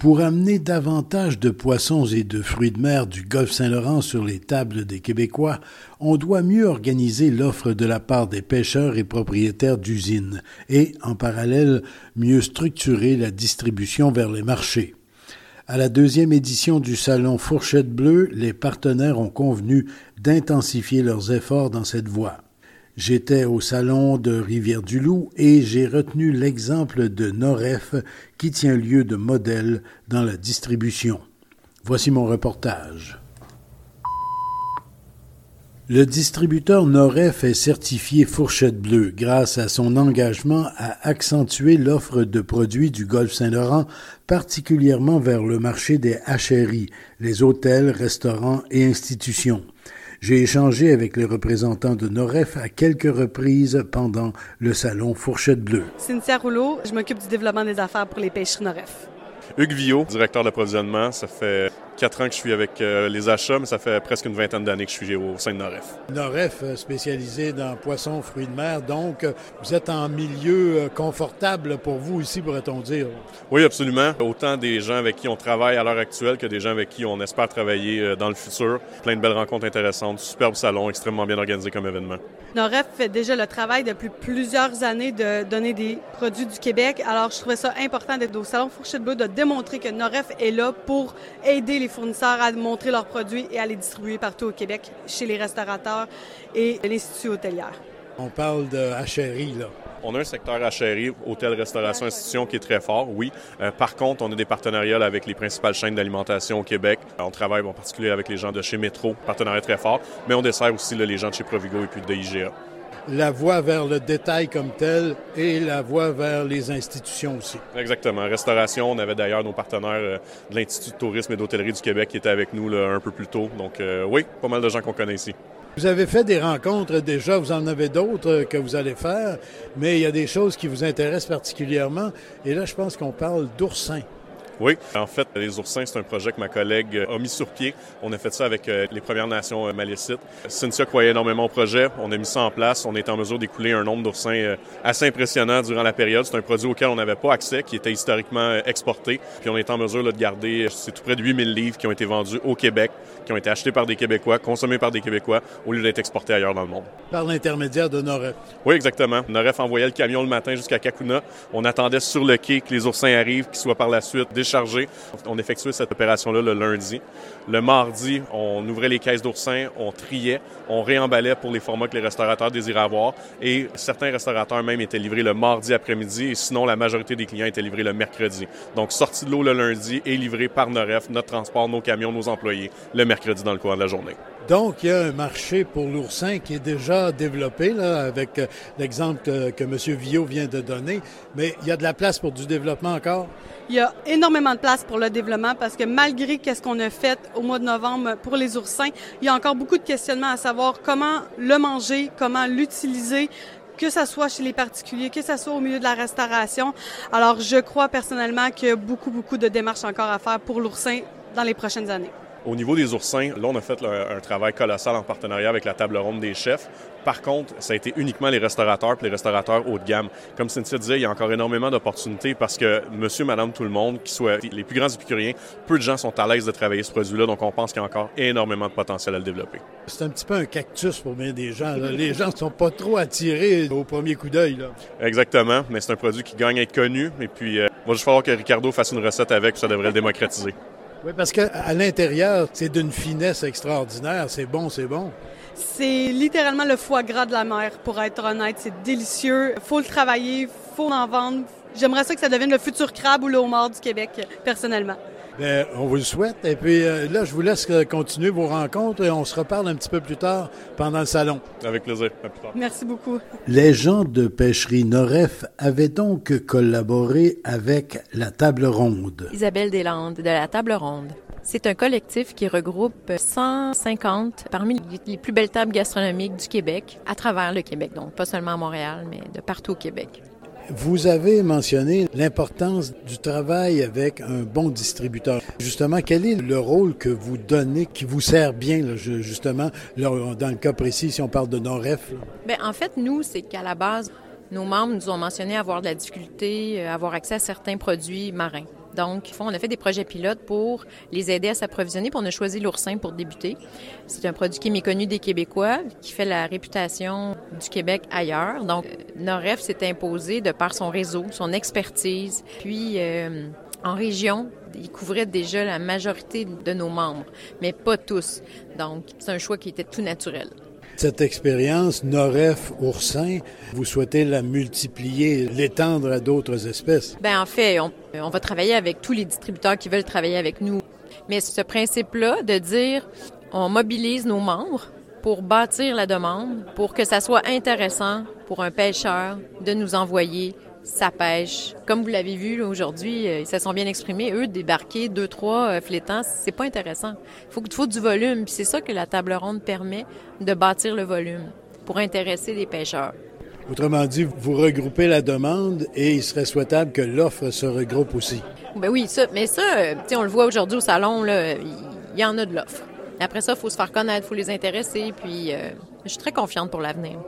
Pour amener davantage de poissons et de fruits de mer du golfe Saint-Laurent sur les tables des Québécois, on doit mieux organiser l'offre de la part des pêcheurs et propriétaires d'usines et, en parallèle, mieux structurer la distribution vers les marchés. À la deuxième édition du salon Fourchette Bleue, les partenaires ont convenu d'intensifier leurs efforts dans cette voie. J'étais au salon de Rivière-du-Loup et j'ai retenu l'exemple de Noref qui tient lieu de modèle dans la distribution. Voici mon reportage. Le distributeur Noref est certifié Fourchette Bleue grâce à son engagement à accentuer l'offre de produits du Golfe Saint-Laurent, particulièrement vers le marché des HRI, les hôtels, restaurants et institutions. J'ai échangé avec les représentants de Noref à quelques reprises pendant le salon Fourchette Bleue. Cynthia Rouleau, je m'occupe du développement des affaires pour les pêcheries Noref. Hugues Villot, directeur d'approvisionnement, ça fait quatre ans que je suis avec euh, les achats, mais ça fait presque une vingtaine d'années que je suis au sein de Noref. Noref, euh, spécialisé dans poissons, fruits de mer, donc euh, vous êtes en milieu confortable pour vous ici, pourrait-on dire? Oui, absolument. Autant des gens avec qui on travaille à l'heure actuelle que des gens avec qui on espère travailler dans le futur. Plein de belles rencontres intéressantes, superbe salon, extrêmement bien organisé comme événement. Noref fait déjà le travail depuis plusieurs années de donner des produits du Québec. Alors, je trouvais ça important d'être au Salon Fourchette Bleu, de démontrer que Noref est là pour aider les fournisseurs à montrer leurs produits et à les distribuer partout au Québec, chez les restaurateurs et l'Institut hôtelière. On parle de HRI, là. On a un secteur HRI, hôtel, restauration, institution, qui est très fort, oui. Euh, par contre, on a des partenariats avec les principales chaînes d'alimentation au Québec. On travaille en particulier avec les gens de chez Métro, partenariat très fort, mais on dessert aussi les gens de chez Provigo et puis de IGA la voie vers le détail comme tel et la voie vers les institutions aussi. Exactement. Restauration, on avait d'ailleurs nos partenaires euh, de l'Institut de tourisme et d'hôtellerie du Québec qui étaient avec nous un peu plus tôt. Donc euh, oui, pas mal de gens qu'on connaît ici. Vous avez fait des rencontres déjà, vous en avez d'autres que vous allez faire, mais il y a des choses qui vous intéressent particulièrement. Et là, je pense qu'on parle d'oursins. Oui, en fait, les oursins, c'est un projet que ma collègue a mis sur pied. On a fait ça avec euh, les Premières Nations euh, malécites. Cynthia croyait énormément au projet. On a mis ça en place. On est en mesure d'écouler un nombre d'oursins euh, assez impressionnant durant la période. C'est un produit auquel on n'avait pas accès, qui était historiquement exporté. Puis on est en mesure de garder, c'est tout près de 8000 livres qui ont été vendus au Québec, qui ont été achetés par des Québécois, consommés par des Québécois, au lieu d'être exportés ailleurs dans le monde. Par l'intermédiaire de Noref. Oui, exactement. Noref envoyait le camion le matin jusqu'à Kakuna. On attendait sur le quai que les oursins arrivent, qu'ils soient par la suite chargé. On effectuait cette opération-là le lundi. Le mardi, on ouvrait les caisses d'oursins, on triait, on réemballait pour les formats que les restaurateurs désiraient avoir. Et certains restaurateurs même étaient livrés le mardi après-midi et sinon la majorité des clients étaient livrés le mercredi. Donc sortie de l'eau le lundi et livré par Noref, notre transport, nos camions, nos employés, le mercredi dans le courant de la journée. Donc, il y a un marché pour l'oursin qui est déjà développé, là, avec euh, l'exemple que, que M. Villot vient de donner, mais il y a de la place pour du développement encore? Il y a énormément de place pour le développement parce que malgré qu'est-ce qu'on a fait au mois de novembre pour les oursins, il y a encore beaucoup de questionnements à savoir comment le manger, comment l'utiliser, que ce soit chez les particuliers, que ce soit au milieu de la restauration. Alors, je crois personnellement qu'il y a beaucoup, beaucoup de démarches encore à faire pour l'oursin dans les prochaines années. Au niveau des oursins, là, on a fait un, travail colossal en partenariat avec la table ronde des chefs. Par contre, ça a été uniquement les restaurateurs puis les restaurateurs haut de gamme. Comme Cynthia disait, il y a encore énormément d'opportunités parce que monsieur, madame, tout le monde, qui soit les plus grands épicuriens, peu de gens sont à l'aise de travailler ce produit-là, donc on pense qu'il y a encore énormément de potentiel à le développer. C'est un petit peu un cactus pour bien des gens. Les gens ne sont pas trop attirés au premier coup d'œil. Exactement, mais c'est un produit qui gagne à être connu. Et puis, il euh, va juste falloir que Ricardo fasse une recette avec, puis ça devrait le démocratiser. Oui, parce qu'à l'intérieur, c'est d'une finesse extraordinaire. C'est bon, c'est bon. C'est littéralement le foie gras de la mer, pour être honnête. C'est délicieux. faut le travailler, faut en vendre. J'aimerais ça que ça devienne le futur crabe ou le homard du Québec, personnellement. Bien, on vous le souhaite. Et puis euh, là, je vous laisse euh, continuer vos rencontres et on se reparle un petit peu plus tard pendant le salon. Avec plaisir. À plus tard. Merci beaucoup. Les gens de pêcherie Noref avaient donc collaboré avec la Table Ronde. Isabelle Deslandes de la Table Ronde. C'est un collectif qui regroupe 150 parmi les plus belles tables gastronomiques du Québec, à travers le Québec, donc pas seulement à Montréal, mais de partout au Québec. Vous avez mentionné l'importance du travail avec un bon distributeur. Justement, quel est le rôle que vous donnez qui vous sert bien, justement, dans le cas précis, si on parle de Noref? Bien, en fait, nous, c'est qu'à la base, nos membres nous ont mentionné avoir de la difficulté, euh, avoir accès à certains produits marins. Donc, on a fait des projets pilotes pour les aider à s'approvisionner. Puis on a choisi l'oursin pour débuter. C'est un produit qui est méconnu des Québécois, qui fait la réputation du Québec ailleurs. Donc, euh, Noref s'est imposé de par son réseau, son expertise. Puis, euh, en région, il couvrait déjà la majorité de nos membres, mais pas tous. Donc, c'est un choix qui était tout naturel. Cette expérience Noref oursin, vous souhaitez la multiplier, l'étendre à d'autres espèces? Ben en fait, on, on va travailler avec tous les distributeurs qui veulent travailler avec nous. Mais ce principe-là de dire on mobilise nos membres pour bâtir la demande, pour que ça soit intéressant pour un pêcheur de nous envoyer sa pêche. Comme vous l'avez vu aujourd'hui, euh, ils se sont bien exprimés. Eux, débarquer deux, trois euh, flétants, c'est pas intéressant. Il faut, faut du volume. c'est ça que la table ronde permet de bâtir le volume pour intéresser les pêcheurs. Autrement dit, vous regroupez la demande et il serait souhaitable que l'offre se regroupe aussi. Ben oui, ça, mais ça, euh, on le voit aujourd'hui au salon, il y, en a de l'offre. Après ça, il faut se faire connaître, il faut les intéresser, puis je suis très confiante pour l'avenir.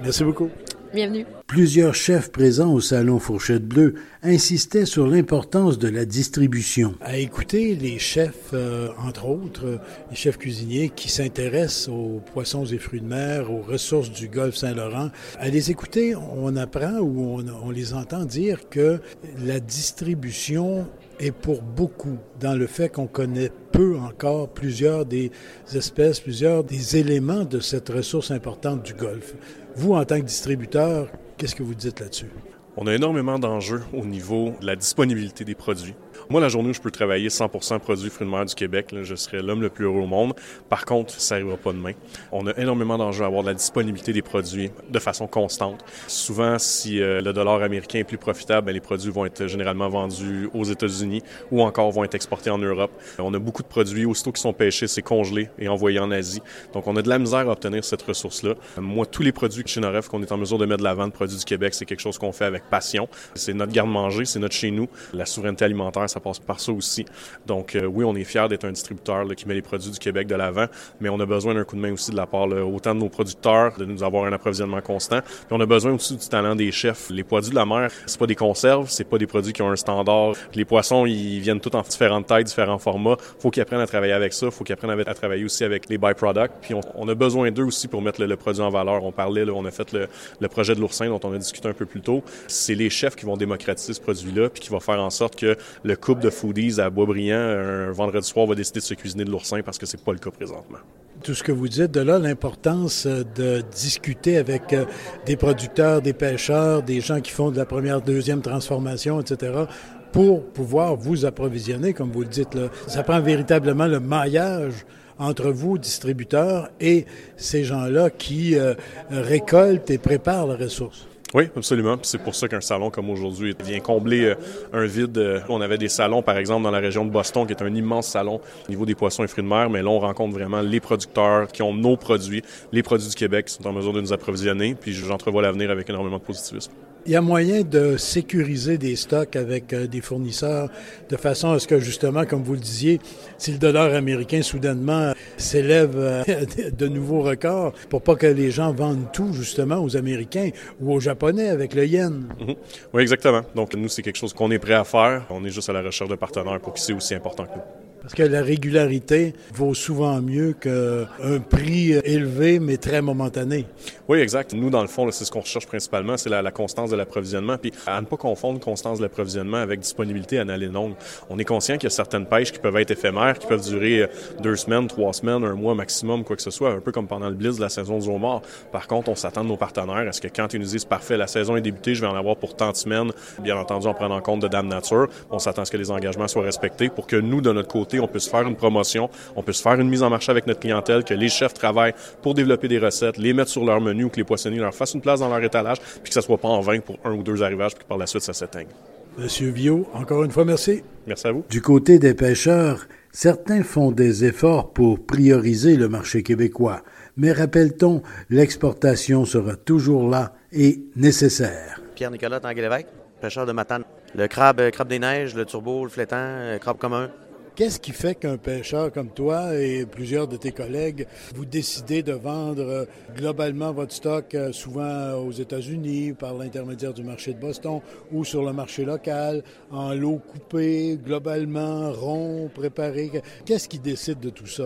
Merci beaucoup. Bienvenue. Plusieurs chefs présents au salon Fourchette Bleue insistaient sur l'importance de la distribution. À écouter les chefs, euh, entre autres, les chefs cuisiniers qui s'intéressent aux poissons et fruits de mer, aux ressources du golfe Saint-Laurent, à les écouter, on apprend ou on, on les entend dire que la distribution est pour beaucoup dans le fait qu'on connaît peu encore plusieurs des espèces, plusieurs des éléments de cette ressource importante du Golfe. Vous, en tant que distributeur, qu'est-ce que vous dites là-dessus? On a énormément d'enjeux au niveau de la disponibilité des produits. Moi, la journée où je peux travailler 100% produits fruits de mer du Québec, je serais l'homme le plus heureux au monde. Par contre, ça n'arrivera pas demain. On a énormément d'enjeux à avoir de la disponibilité des produits de façon constante. Souvent, si euh, le dollar américain est plus profitable, ben, les produits vont être généralement vendus aux États-Unis ou encore vont être exportés en Europe. On a beaucoup de produits, aussitôt qui sont pêchés, c'est congelé et envoyé en Asie. Donc, on a de la misère à obtenir cette ressource-là. Moi, tous les produits chez Noref qu'on est en mesure de mettre de la vente, produits du Québec, c'est quelque chose qu'on fait avec passion. C'est notre garde-manger, c'est notre chez nous. La souveraineté alimentaire, ça passe par ça aussi. Donc euh, oui, on est fiers d'être un distributeur qui met les produits du Québec de l'avant, mais on a besoin d'un coup de main aussi de la part autant de nos producteurs, de nous avoir un approvisionnement constant. Puis on a besoin aussi du talent des chefs. Les produits de la mer, c'est pas des conserves, c'est pas des produits qui ont un standard. Les poissons, ils viennent tous en différentes tailles, différents formats. Faut qu'ils apprennent à travailler avec ça. Faut qu'ils apprennent à, travailler aussi avec les byproducts. Puis on, a besoin d'eux aussi pour mettre le, produit en valeur. On parlait, là, on a fait le projet de l'oursin dont on a discuté un peu plus tôt. C'est les chefs qui vont démocratiser ce produit-là, puis qui vont faire en sorte que le couple de foodies à Boisbriand, un vendredi soir, va décider de se cuisiner de l'oursin parce que c'est pas le cas présentement. Tout ce que vous dites, de là l'importance euh, de discuter avec euh, des producteurs, des pêcheurs, des gens qui font de la première, deuxième transformation, etc., pour pouvoir vous approvisionner, comme vous le dites. Ça prend véritablement le maillage entre vous, distributeurs, et ces gens-là qui euh, récoltent et préparent la ressource. Oui, absolument. c'est pour ça qu'un salon comme aujourd'hui vient combler euh, un vide. Euh, on avait des salons, par exemple, dans la région de Boston, qui est un immense salon au niveau des poissons et fruits de mer, mais là, on rencontre vraiment les producteurs qui ont nos produits, les produits du Québec qui sont en mesure de nous approvisionner, puis j'entrevois l'avenir avec énormément de positivisme. Il y a moyen de sécuriser des stocks avec euh, des fournisseurs de façon à ce que, justement, comme vous le disiez, si le dollar américain soudainement s'élève de nouveaux records, pour pas que les gens vendent tout, justement, aux Américains ou aux Japonais avec le yen. Mhm. Oui, exactement. Donc, nous, c'est quelque chose qu'on est prêt à faire. On est juste à la recherche de partenaires pour qui c'est aussi important que nous. Parce que la régularité vaut souvent mieux qu'un prix élevé mais très momentané. Oui, exact. Nous, dans le fond, c'est ce qu'on recherche principalement, c'est la, constance de l'approvisionnement. Puis à ne pas confondre constance de l'approvisionnement avec disponibilité à longue. On est conscient qu'il y a certaines pêches qui peuvent être éphémères, qui peuvent durer euh, deux semaines, trois semaines, un mois maximum, quoi que ce soit, un peu comme pendant le blitz de la saison du homard. Par contre, on s'attend de nos partenaires à ce que quand ils nous disent parfait, la saison est débutée, je vais en avoir pour tant de semaines, bien entendu en prenant en compte de Dame Nature, on s'attend à ce que les engagements soient respectés pour que nous, de notre côté, on puisse faire une promotion, on puisse faire une mise en marché avec notre clientèle, que les chefs travaillent pour développer des recettes, les mettre sur leur menu ou que les poissonniers leur fassent une place dans leur étalage, puis que ça soit pas en vain pour un ou deux arrivages, puis que par la suite ça s'éteigne. Monsieur Vio, encore une fois, merci. Merci à vous. Du côté des pêcheurs, Certains font des efforts pour prioriser le marché québécois, mais rappelle-t-on, l'exportation sera toujours là et nécessaire. Pierre-Nicolas Tanguay-Lévesque, pêcheur de Matane. Le crabe, euh, crabe des neiges, le turbo, le flétan, le euh, crabe commun. Qu'est-ce qui fait qu'un pêcheur comme toi et plusieurs de tes collègues, vous décidez de vendre euh, globalement votre stock souvent aux États-Unis par l'intermédiaire du marché de Boston ou sur le marché local, en lot coupé, globalement, rond, préparé? Qu'est-ce qui décide de tout ça?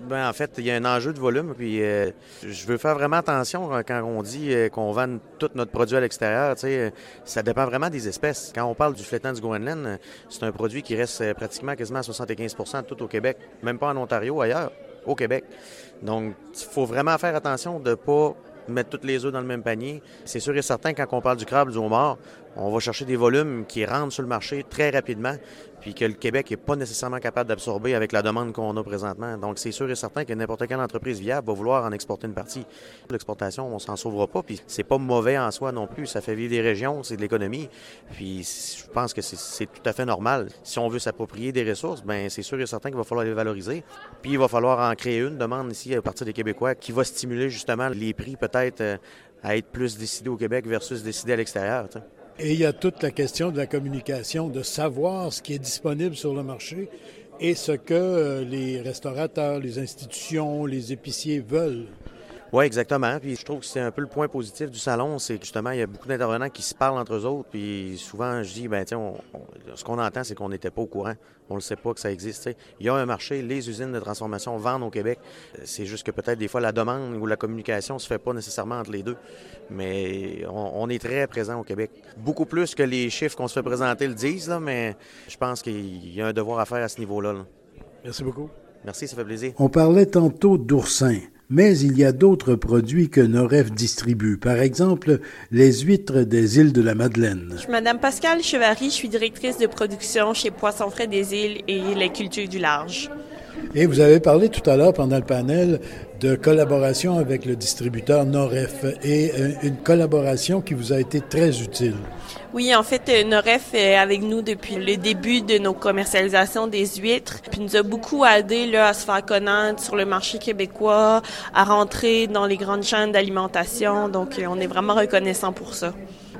Ben, en fait, il y a un enjeu de volume. Puis, euh, je veux faire vraiment attention quand on dit euh, qu'on vend tout notre produit à l'extérieur. Ça dépend vraiment des espèces. Quand on parle du flétan du Groenland, c'est un produit qui reste pratiquement quasiment à 75% tout au Québec, même pas en Ontario, ailleurs, au Québec. Donc, il faut vraiment faire attention de ne pas mettre toutes les œufs dans le même panier. C'est sûr et certain, quand on parle du crabe, du homard, on va chercher des volumes qui rentrent sur le marché très rapidement, puis que le Québec n'est pas nécessairement capable d'absorber avec la demande qu'on a présentement. Donc, c'est sûr et certain que n'importe quelle entreprise viable va vouloir en exporter une partie. L'exportation, on s'en sauvera pas, puis c'est pas mauvais en soi non plus. Ça fait vivre des régions, c'est de l'économie, puis je pense que c'est tout à fait normal. Si on veut s'approprier des ressources, ben c'est sûr et certain qu'il va falloir les valoriser. Puis il va falloir en créer une demande ici à partir des Québécois qui va stimuler justement les prix peut-être euh, à être plus décidés au Québec versus décidés à l'extérieur. Et il y a toute la question de la communication, de savoir ce qui est disponible sur le marché et ce que euh, les restaurateurs, les institutions, les épiciers veulent. Oui, exactement. Puis je trouve que c'est un peu le point positif du salon, c'est que justement, il y a beaucoup d'intervenants qui se parlent entre eux autres. Puis souvent, je dis, ben tiens, ce qu'on entend, c'est qu'on n'était pas au courant. On ne sait pas que ça existe. Il y a un marché, les usines de transformation vendent au Québec. C'est juste que peut-être des fois la demande ou la communication ne se fait pas nécessairement entre les deux. Mais on, est très présent au Québec. Beaucoup plus que les chiffres qu'on se fait présenter le disent, là, mais je pense qu'il y a un devoir à faire à ce niveau-là. Merci beaucoup. Merci, ça fait plaisir. On parlait tantôt d'oursin mais il y a d'autres produits que Noref distribue. Par exemple, les huîtres des îles de la Madeleine. Je suis Madame Pascal Chevary, je suis directrice de production chez Poissons Frais des îles et les cultures du large. Et vous avez parlé tout à l'heure pendant le panel de collaboration avec le distributeur Noref et euh, une collaboration qui vous a été très utile. Oui, en fait, euh, Noref est avec nous depuis le début de nos commercialisations des huîtres, puis nous a beaucoup aidé là, à se faire connaître sur le marché québécois, à rentrer dans les grandes chaînes d'alimentation. Donc, euh, on est vraiment reconnaissant pour ça.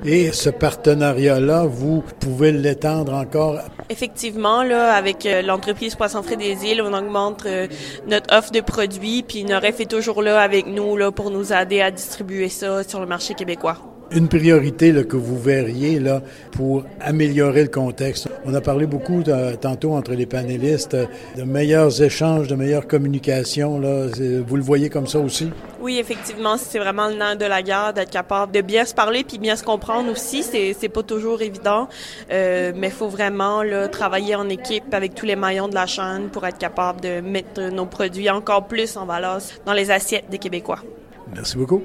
Et ce partenariat-là, vous pouvez l'étendre encore? Effectivement, là, avec euh, l'entreprise Poisson Frais des Îles, on augmente euh, notre offre de produits, puis Noref est toujours là avec nous là, pour nous aider à distribuer ça sur le marché québécois une priorité là, que vous verriez là, pour améliorer le contexte? On a parlé beaucoup tantôt entre les panélistes de meilleurs échanges, de meilleures communications. Là. Vous le voyez comme ça aussi? Oui, effectivement, c'est vraiment le nerf de la guerre d'être capable de bien se parler puis bien se comprendre aussi. C'est, c'est pas toujours évident, euh, mais il faut vraiment là, travailler en équipe avec tous les maillons de la chaîne pour être capable de mettre nos produits encore plus en valeur dans les assiettes des Québécois. Merci beaucoup.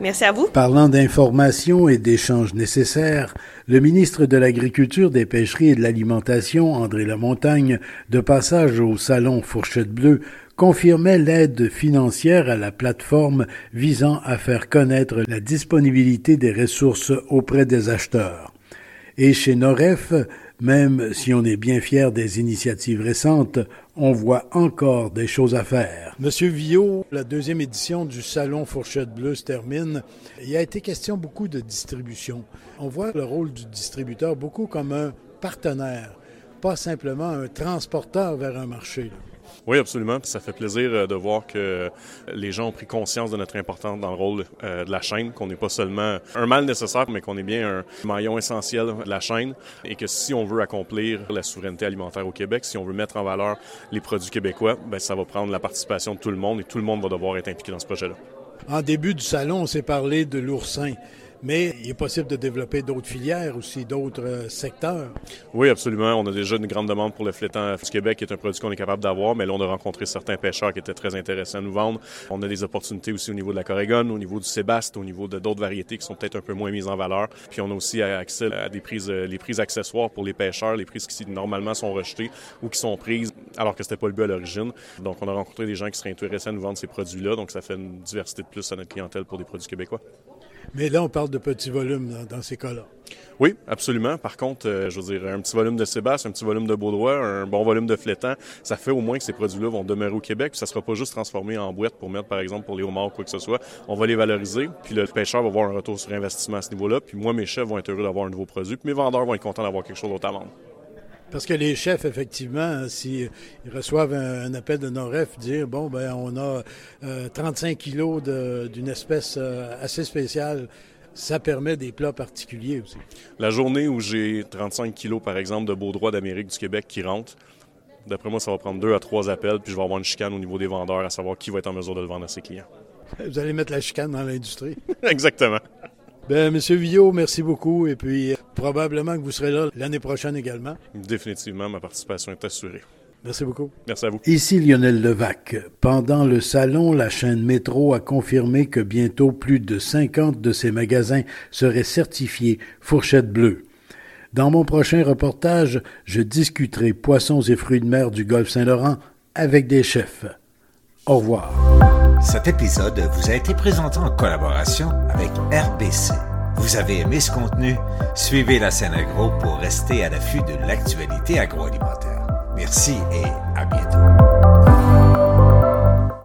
Merci à vous. Parlant d'informations et d'échanges nécessaires, le ministre de l'Agriculture, des Pêcheries et de l'Alimentation, André Lamontagne, de passage au salon Fourchette Bleue, confirmait l'aide financière à la plateforme visant à faire connaître la disponibilité des ressources auprès des acheteurs. Et chez Noref, même si on est bien fier des initiatives récentes, on voit encore des choses à faire. Monsieur Villot, la deuxième édition du Salon Fourchette Bleue se termine. Il a été question beaucoup de distribution. On voit le rôle du distributeur beaucoup comme un partenaire, pas simplement un transporteur vers un marché. Oui, absolument. ça fait plaisir euh, de voir que les gens ont pris conscience de notre importance dans le rôle euh, de la chaîne, qu'on n'est pas seulement un mal nécessaire, mais qu'on est bien un maillon essentiel de la chaîne et que si on veut accomplir la souveraineté alimentaire au Québec, si on veut mettre en valeur les produits québécois, ben ça va prendre la participation de tout le monde et tout le monde va devoir être impliqué dans ce projet-là. En début du salon, on s'est parlé de l'oursin. Mais il est possible de développer d'autres filières aussi, d'autres euh, secteurs. Oui, absolument. On a déjà une grande demande pour le flétan du Québec, qui est un produit qu'on est capable d'avoir, mais là, on a rencontré certains pêcheurs qui étaient très intéressés à nous vendre. On a des opportunités aussi au niveau de la Corégone, au niveau du Sébaste, au niveau de d'autres variétés qui sont peut-être un peu moins mises en valeur. Puis on a aussi accès à des prises, euh, les prises accessoires pour les pêcheurs, les prises qui normalement sont rejetées ou qui sont prises alors que c'était pas le but à l'origine. Donc, on a rencontré des gens qui seraient intéressés à nous vendre ces produits-là. Donc, ça fait une diversité de plus à notre clientèle pour des produits québécois. Mais là, on parle de petits volumes dans, ces cas-là. Oui, absolument. Par contre, euh, je veux dire, un petit volume de Sébastien, un petit volume de Baudroy, un bon volume de Flétan, ça fait au moins que ces produits-là vont demeurer au Québec. Ça sera pas juste transformé en boîte pour mettre, par exemple, pour les homards ou quoi que ce soit. On va les valoriser. Puis le pêcheur va avoir un retour sur investissement à ce niveau-là. Puis moi, mes chefs vont être heureux d'avoir un nouveau produit. Puis mes vendeurs vont être contents d'avoir quelque chose d'autre à vendre. Parce que les chefs, effectivement, s'ils reçoivent un, appel de Noref, dire bon, ben on a 35 euh, kilos d'une espèce euh, assez spéciale, ça permet des plats particuliers aussi. La journée où j'ai 35 kilos, par exemple, de beaux droits d'Amérique du Québec qui rentrent, d'après moi, ça va prendre deux à trois appels, puis je vais avoir une chicane au niveau des vendeurs à savoir qui va être en mesure de le vendre à ses clients. Vous allez mettre la chicane dans l'industrie. Exactement. Ben, Monsieur Villot, merci beaucoup. Et puis, probablement que vous serez là l'année prochaine également. Définitivement, ma participation est assurée. Merci beaucoup. Merci à vous. Ici Lionel Levac. Pendant le salon, la chaîne Métro a confirmé que bientôt plus de 50 de ses magasins seraient certifiés Fourchette Bleue. Dans mon prochain reportage, je discuterai poissons et fruits de mer du Golfe Saint-Laurent avec des chefs. Au revoir. Cet épisode vous a été présenté en collaboration avec RBC. Vous avez aimé ce contenu? Suivez la scène agro pour rester à l'affût de l'actualité agroalimentaire. Merci et à bientôt.